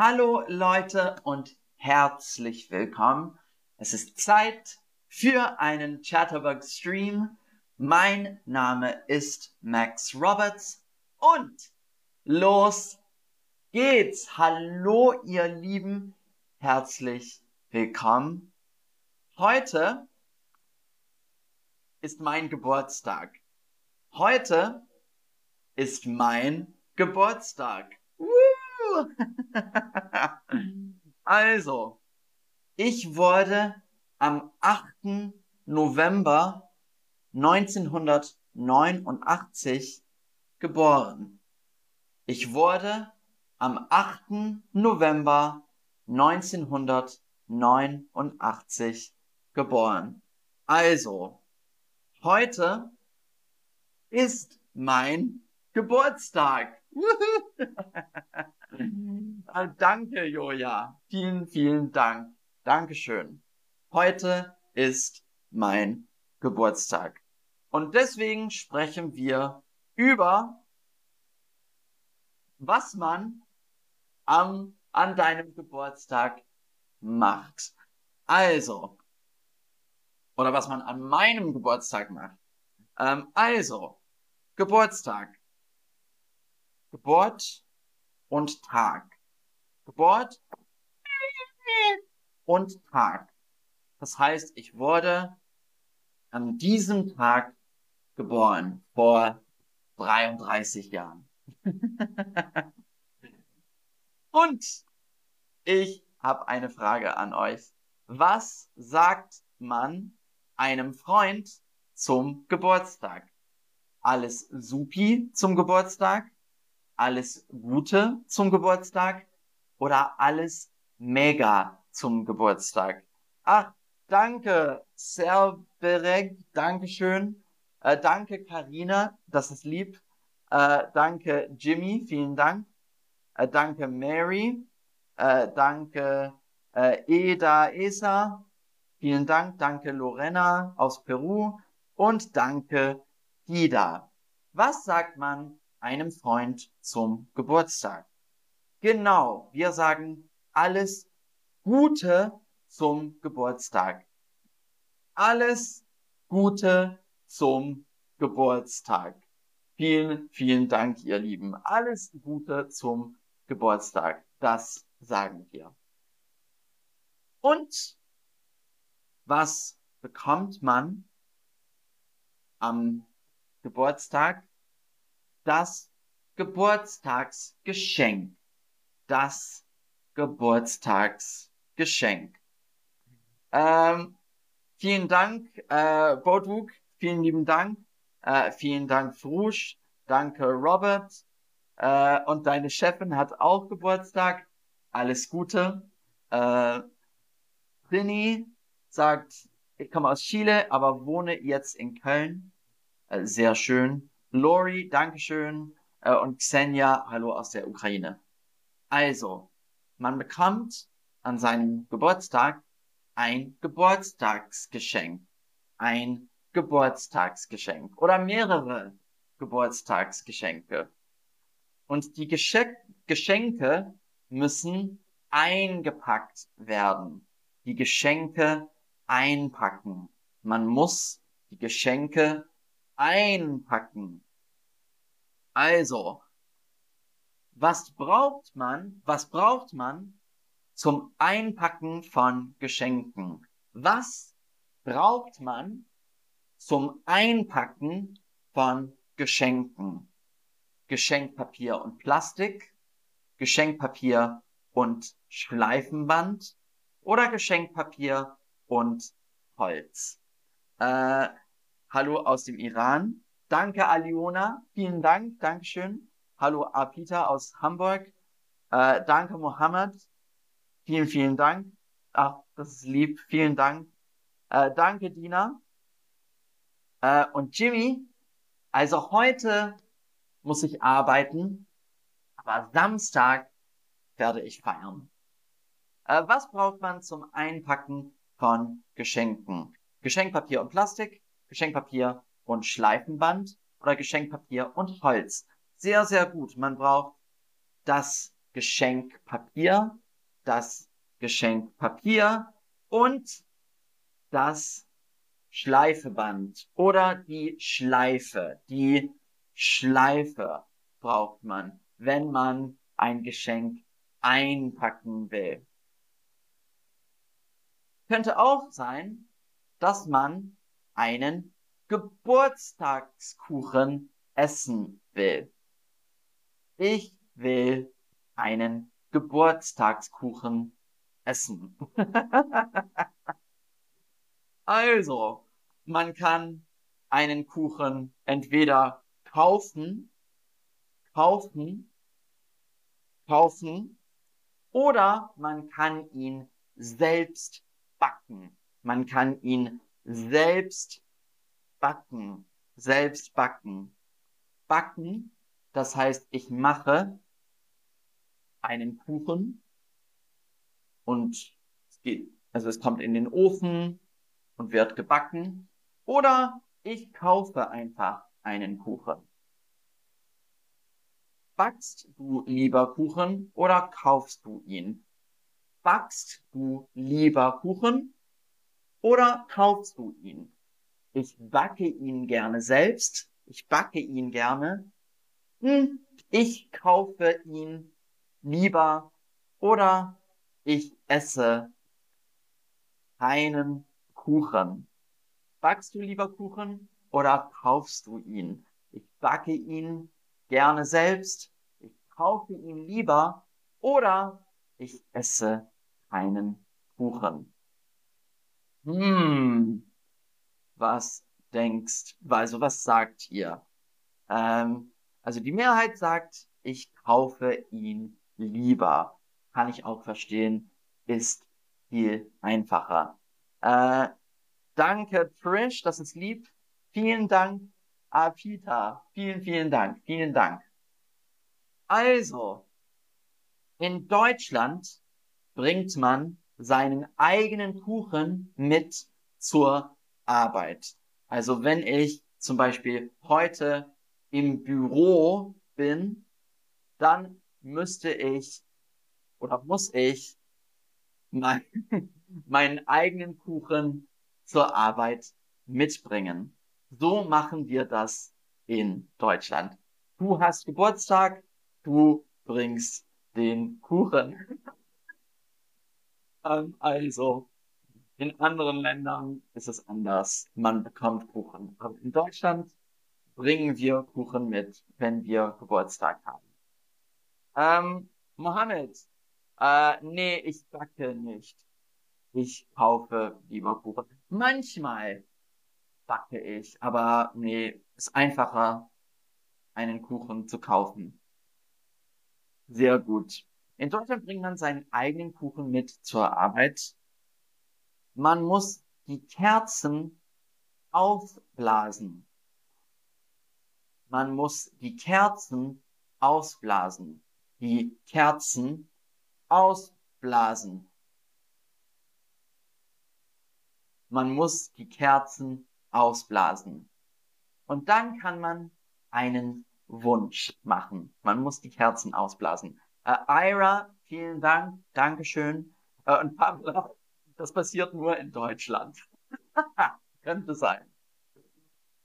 Hallo Leute und herzlich willkommen. Es ist Zeit für einen Chatterbug Stream. Mein Name ist Max Roberts und los geht's. Hallo ihr Lieben, herzlich willkommen. Heute ist mein Geburtstag. Heute ist mein Geburtstag. also, ich wurde am 8. November 1989 geboren. Ich wurde am 8. November 1989 geboren. Also, heute ist mein Geburtstag. Ah, danke, Joja. Vielen, vielen Dank. Dankeschön. Heute ist mein Geburtstag. Und deswegen sprechen wir über, was man am, an deinem Geburtstag macht. Also, oder was man an meinem Geburtstag macht. Ähm, also, Geburtstag. Geburt und Tag. Geburt und Tag. Das heißt, ich wurde an diesem Tag geboren, vor 33 Jahren. und ich habe eine Frage an euch. Was sagt man einem Freund zum Geburtstag? Alles supi zum Geburtstag? Alles Gute zum Geburtstag oder alles mega zum Geburtstag? Ach, danke, Serberek, Dankeschön. Äh, danke, Karina, das ist lieb. Äh, danke, Jimmy, vielen Dank. Äh, danke, Mary. Äh, danke, äh, Eda Esa. Vielen Dank. Danke, Lorena aus Peru. Und danke, Ida. Was sagt man einem Freund zum Geburtstag. Genau, wir sagen alles Gute zum Geburtstag. Alles Gute zum Geburtstag. Vielen, vielen Dank, ihr Lieben. Alles Gute zum Geburtstag. Das sagen wir. Und was bekommt man am Geburtstag das Geburtstagsgeschenk. Das Geburtstagsgeschenk. Ähm, vielen Dank, äh, Bodwug, vielen lieben Dank. Äh, vielen Dank, Frusch. Danke, Robert. Äh, und deine Chefin hat auch Geburtstag. Alles Gute. Äh, Trini sagt, ich komme aus Chile, aber wohne jetzt in Köln. Äh, sehr schön. Lori, Dankeschön. Äh, und Xenia, hallo aus der Ukraine. Also, man bekommt an seinem Geburtstag ein Geburtstagsgeschenk. Ein Geburtstagsgeschenk oder mehrere Geburtstagsgeschenke. Und die Geschenk Geschenke müssen eingepackt werden. Die Geschenke einpacken. Man muss die Geschenke einpacken. Also, was braucht man, was braucht man zum Einpacken von Geschenken? Was braucht man zum Einpacken von Geschenken? Geschenkpapier und Plastik, Geschenkpapier und Schleifenband oder Geschenkpapier und Holz. Äh, Hallo aus dem Iran. Danke, Aliona. Vielen Dank. Dankeschön. Hallo, Apita aus Hamburg. Äh, danke, Mohammed. Vielen, vielen Dank. Ach, das ist lieb. Vielen Dank. Äh, danke, Dina. Äh, und Jimmy. Also heute muss ich arbeiten, aber Samstag werde ich feiern. Äh, was braucht man zum Einpacken von Geschenken? Geschenkpapier und Plastik, Geschenkpapier und Schleifenband oder Geschenkpapier und Holz. Sehr, sehr gut. Man braucht das Geschenkpapier, das Geschenkpapier und das Schleifeband oder die Schleife. Die Schleife braucht man, wenn man ein Geschenk einpacken will. Könnte auch sein, dass man einen Geburtstagskuchen essen will. Ich will einen Geburtstagskuchen essen. also, man kann einen Kuchen entweder kaufen, kaufen, kaufen oder man kann ihn selbst backen. Man kann ihn selbst backen, selbst backen. Backen, das heißt, ich mache einen Kuchen und es geht, also es kommt in den Ofen und wird gebacken oder ich kaufe einfach einen Kuchen. Backst du lieber Kuchen oder kaufst du ihn? Backst du lieber Kuchen oder kaufst du ihn? Ich backe ihn gerne selbst. Ich backe ihn gerne. Hm, ich kaufe ihn lieber oder ich esse keinen Kuchen. Backst du lieber Kuchen oder kaufst du ihn? Ich backe ihn gerne selbst. Ich kaufe ihn lieber oder ich esse keinen Kuchen. Hm, was denkst, also was sagt ihr? Ähm, also die Mehrheit sagt, ich kaufe ihn lieber. Kann ich auch verstehen, ist viel einfacher. Äh, danke Trish, das ist lieb. Vielen Dank, Apita. Vielen, vielen Dank, vielen Dank. Also, in Deutschland bringt man seinen eigenen Kuchen mit zur Arbeit. Also wenn ich zum Beispiel heute im Büro bin, dann müsste ich oder muss ich mein, meinen eigenen Kuchen zur Arbeit mitbringen. So machen wir das in Deutschland. Du hast Geburtstag, du bringst den Kuchen. Ähm, also, in anderen Ländern ist es anders. Man bekommt Kuchen. Aber in Deutschland bringen wir Kuchen mit, wenn wir Geburtstag haben. Ähm, Mohammed, äh, nee, ich backe nicht. Ich kaufe lieber Kuchen. Manchmal backe ich, aber nee, ist einfacher, einen Kuchen zu kaufen. Sehr gut. In Deutschland bringt man seinen eigenen Kuchen mit zur Arbeit. Man muss die Kerzen aufblasen. Man muss die Kerzen ausblasen. Die Kerzen ausblasen. Man muss die Kerzen ausblasen. Und dann kann man einen Wunsch machen. Man muss die Kerzen ausblasen. Äh, Ira, vielen Dank, Dankeschön. Äh, und Pamela, das passiert nur in Deutschland. Könnte sein.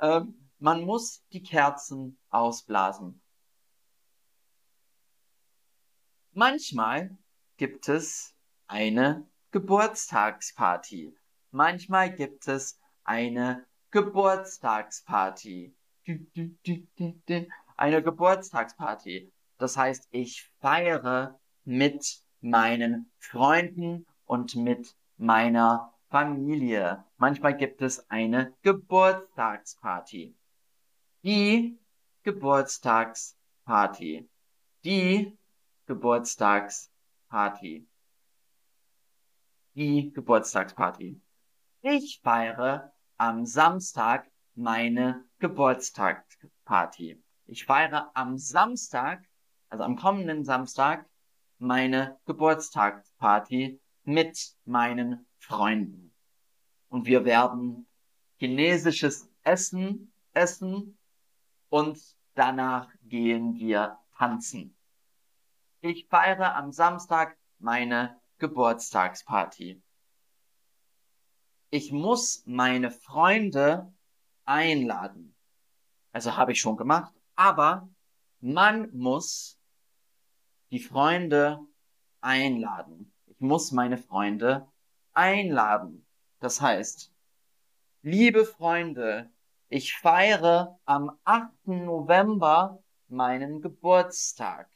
Ähm, man muss die Kerzen ausblasen. Manchmal gibt es eine Geburtstagsparty. Manchmal gibt es eine Geburtstagsparty. Eine Geburtstagsparty. Das heißt, ich feiere mit meinen Freunden und mit meiner Familie. Manchmal gibt es eine Geburtstagsparty. Die Geburtstagsparty. Die Geburtstagsparty. Die Geburtstagsparty. Ich feiere am Samstag meine Geburtstagsparty. Ich feiere am Samstag also am kommenden Samstag, meine Geburtstagsparty mit meinen Freunden. Und wir werden chinesisches Essen essen und danach gehen wir tanzen. ich feiere am Samstag meine Geburtstagsparty. Ich muss meine Freunde einladen. Also habe ich schon gemacht, aber man muss die Freunde einladen. Ich muss meine Freunde einladen. Das heißt, liebe Freunde, ich feiere am 8. November meinen Geburtstag.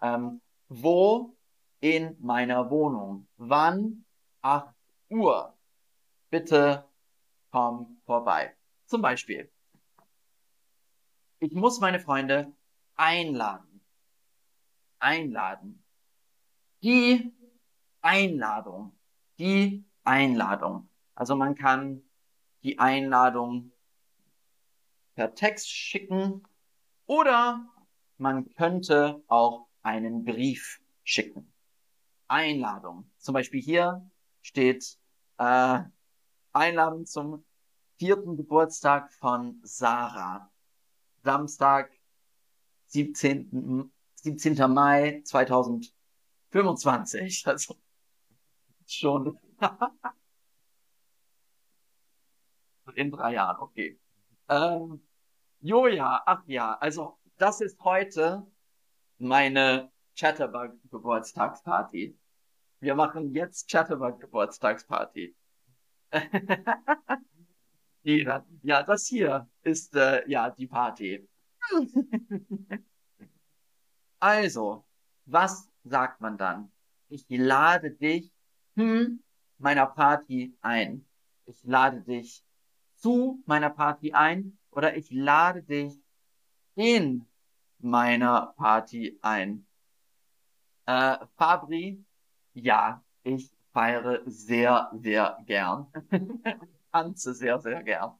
Ähm, wo? In meiner Wohnung. Wann? 8 Uhr. Bitte komm vorbei. Zum Beispiel. Ich muss meine Freunde einladen. Einladen. Die Einladung. Die Einladung. Also man kann die Einladung per Text schicken oder man könnte auch einen Brief schicken. Einladung. Zum Beispiel hier steht äh, Einladung zum vierten Geburtstag von Sarah. Samstag, 17. 17. Mai 2025. Also schon in drei Jahren, okay. Ähm, Joja, ach ja, also das ist heute meine Chatterbug-Geburtstagsparty. Wir machen jetzt Chatterbug-Geburtstagsparty. ja, das hier ist äh, ja die Party. Also, was sagt man dann? Ich lade dich hm, meiner Party ein. Ich lade dich zu meiner Party ein oder ich lade dich in meiner Party ein. Äh, Fabri, ja, ich feiere sehr, sehr gern. Tanze sehr, sehr gern.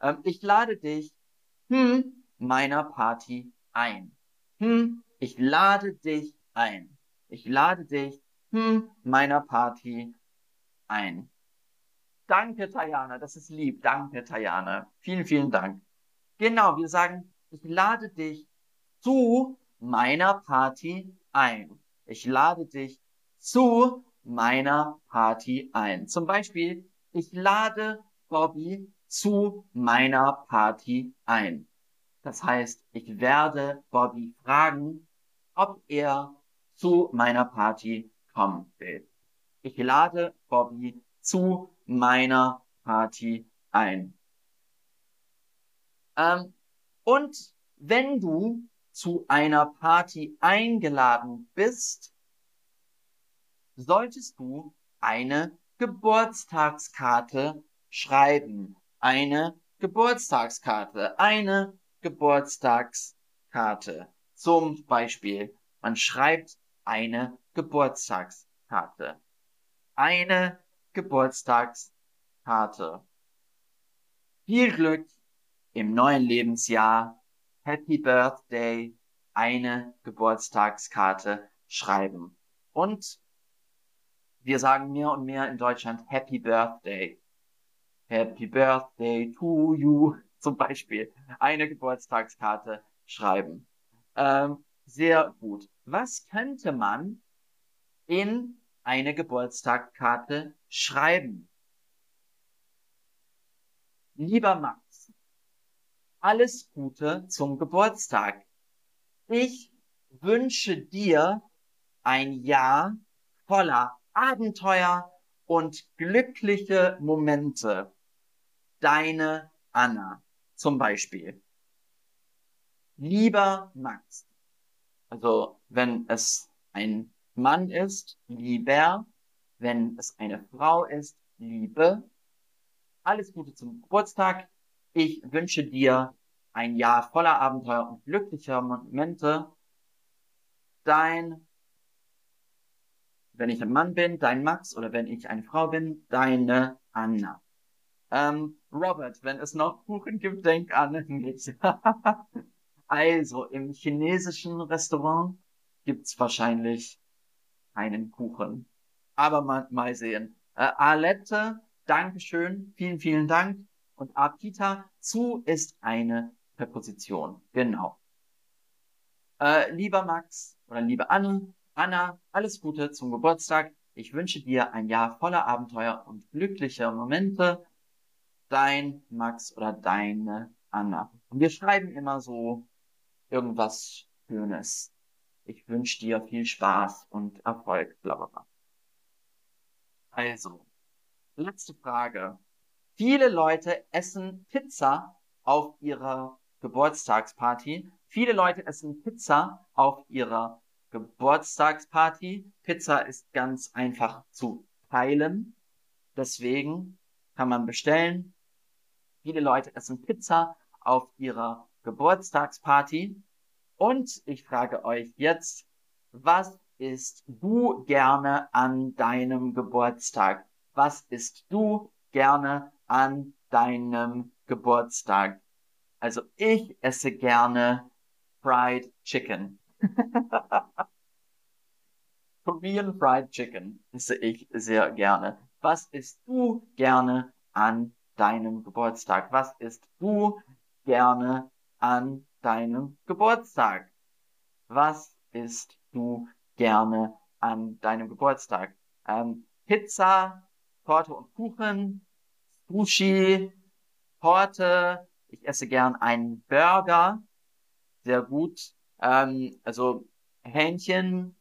Ähm, ich lade dich hm, meiner Party ein. Hm, ich lade dich ein. Ich lade dich hm, meiner Party ein. Danke, Tajana, das ist lieb. Danke, Tajana. Vielen, vielen Dank. Genau, wir sagen, ich lade dich zu meiner Party ein. Ich lade dich zu meiner Party ein. Zum Beispiel, ich lade Bobby zu meiner Party ein. Das heißt, ich werde Bobby fragen, ob er zu meiner Party kommen will. Ich lade Bobby zu meiner Party ein. Ähm, und wenn du zu einer Party eingeladen bist, solltest du eine Geburtstagskarte schreiben. Eine Geburtstagskarte. Eine Geburtstagskarte. Zum Beispiel, man schreibt eine Geburtstagskarte. Eine Geburtstagskarte. Viel Glück im neuen Lebensjahr. Happy Birthday. Eine Geburtstagskarte schreiben. Und wir sagen mehr und mehr in Deutschland Happy Birthday. Happy Birthday to you. Zum Beispiel eine Geburtstagskarte schreiben. Ähm, sehr gut. Was könnte man in eine Geburtstagskarte schreiben? Lieber Max, alles Gute zum Geburtstag. Ich wünsche dir ein Jahr voller Abenteuer und glückliche Momente. Deine Anna zum Beispiel. Lieber Max. Also wenn es ein Mann ist, lieber. Wenn es eine Frau ist, Liebe. Alles Gute zum Geburtstag. Ich wünsche dir ein Jahr voller Abenteuer und glücklicher Momente. Dein wenn ich ein Mann bin, dein Max, oder wenn ich eine Frau bin, deine Anna. Ähm, Robert, wenn es noch Kuchen gibt, denk an mich. also, im chinesischen Restaurant gibt's wahrscheinlich keinen Kuchen. Aber mal, mal sehen. Äh, Alette, Dankeschön, vielen, vielen Dank. Und Apita, zu ist eine Präposition. Genau. Äh, lieber Max oder liebe Anne, Anna, alles Gute zum Geburtstag. Ich wünsche dir ein Jahr voller Abenteuer und glücklicher Momente. Dein Max oder deine Anna. Und wir schreiben immer so irgendwas Schönes. Ich wünsche dir viel Spaß und Erfolg, bla bla bla. Also, letzte Frage. Viele Leute essen Pizza auf ihrer Geburtstagsparty. Viele Leute essen Pizza auf ihrer Geburtstagsparty. Pizza ist ganz einfach zu teilen. Deswegen kann man bestellen. Viele Leute essen Pizza auf ihrer Geburtstagsparty. Und ich frage euch jetzt, was isst du gerne an deinem Geburtstag? Was isst du gerne an deinem Geburtstag? Also ich esse gerne Fried Chicken. Korean Fried Chicken esse ich sehr gerne. Was isst du gerne an deinem Geburtstag? Was isst du gerne an deinem Geburtstag? Was isst du gerne an deinem Geburtstag? Ähm, Pizza, Torte und Kuchen, Sushi, Torte. Ich esse gern einen Burger. Sehr gut. Ähm, also Hähnchen,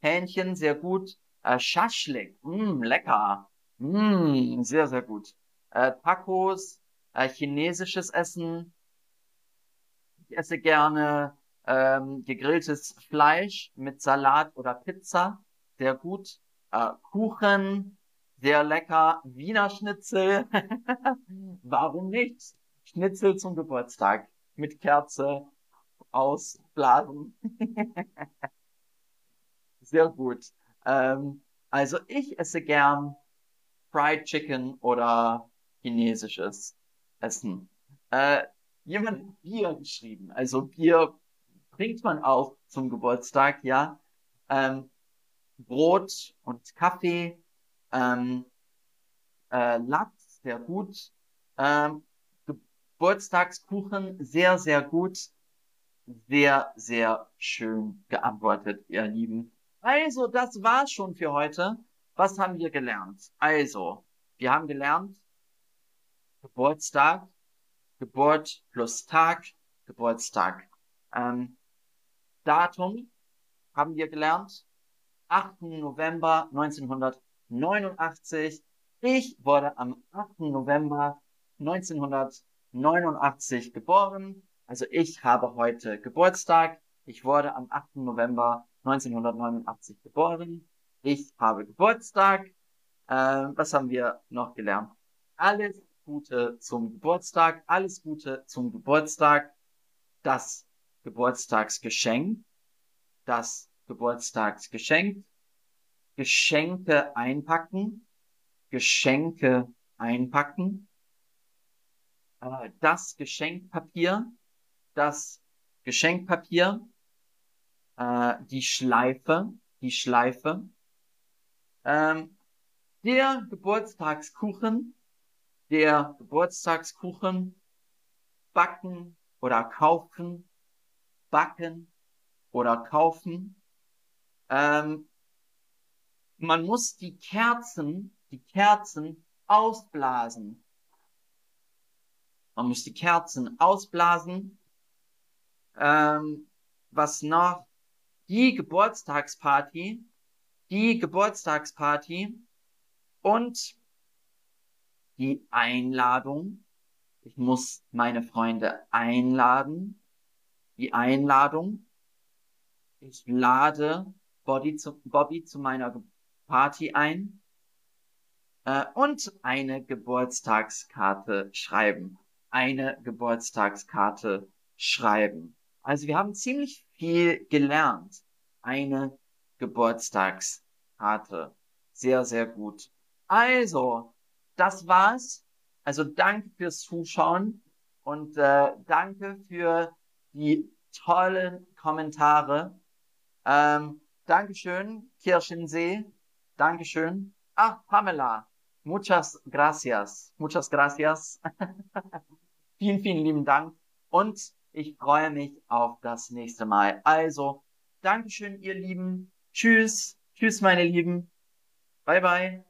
Hähnchen, sehr gut. Äh, Schaschlik, mm, lecker. Mm, sehr, sehr gut. Äh, Tacos, äh, chinesisches Essen. Ich esse gerne ähm, gegrilltes Fleisch mit Salat oder Pizza. Sehr gut. Äh, Kuchen, sehr lecker. Wiener Schnitzel. Warum nicht? Schnitzel zum Geburtstag mit Kerze ausblasen. Sehr gut. Ähm, also ich esse gern Fried Chicken oder chinesisches Essen. Äh, jemand Bier geschrieben. Also Bier trinkt man auch zum Geburtstag, ja. Ähm, Brot und Kaffee, ähm, äh, Lachs, sehr gut. Ähm, Geburtstagskuchen, sehr, sehr gut. Sehr, sehr schön geantwortet, ihr Lieben. Also, das war's schon für heute. Was haben wir gelernt? Also, wir haben gelernt, Geburtstag, Geburt plus Tag, Geburtstag. Ähm, Datum haben wir gelernt, 8. November 1989. Ich wurde am 8. November 1989 geboren. Also ich habe heute Geburtstag. Ich wurde am 8. November 1989 geboren. Ich habe Geburtstag. Äh, was haben wir noch gelernt? Alles Gute zum Geburtstag. Alles Gute zum Geburtstag. Das Geburtstagsgeschenk. Das Geburtstagsgeschenk. Geschenke einpacken. Geschenke einpacken. Äh, das Geschenkpapier das Geschenkpapier, äh, die Schleife, die Schleife, ähm, der Geburtstagskuchen, der Geburtstagskuchen, backen oder kaufen, backen oder kaufen. Ähm, man muss die Kerzen, die Kerzen ausblasen. Man muss die Kerzen ausblasen ähm, was noch? Die Geburtstagsparty, die Geburtstagsparty und die Einladung. Ich muss meine Freunde einladen. Die Einladung. Ich lade Bobby zu, Bobby zu meiner Party ein. Äh, und eine Geburtstagskarte schreiben. Eine Geburtstagskarte schreiben. Also wir haben ziemlich viel gelernt. Eine Geburtstagskarte. Sehr, sehr gut. Also, das war's. Also danke fürs Zuschauen und äh, danke für die tollen Kommentare. Ähm, Dankeschön, Kirchensee. Dankeschön. Ach, Pamela. Muchas gracias. Muchas gracias. vielen, vielen lieben Dank. Und ich freue mich auf das nächste Mal. Also, Dankeschön, ihr Lieben. Tschüss. Tschüss, meine Lieben. Bye, bye.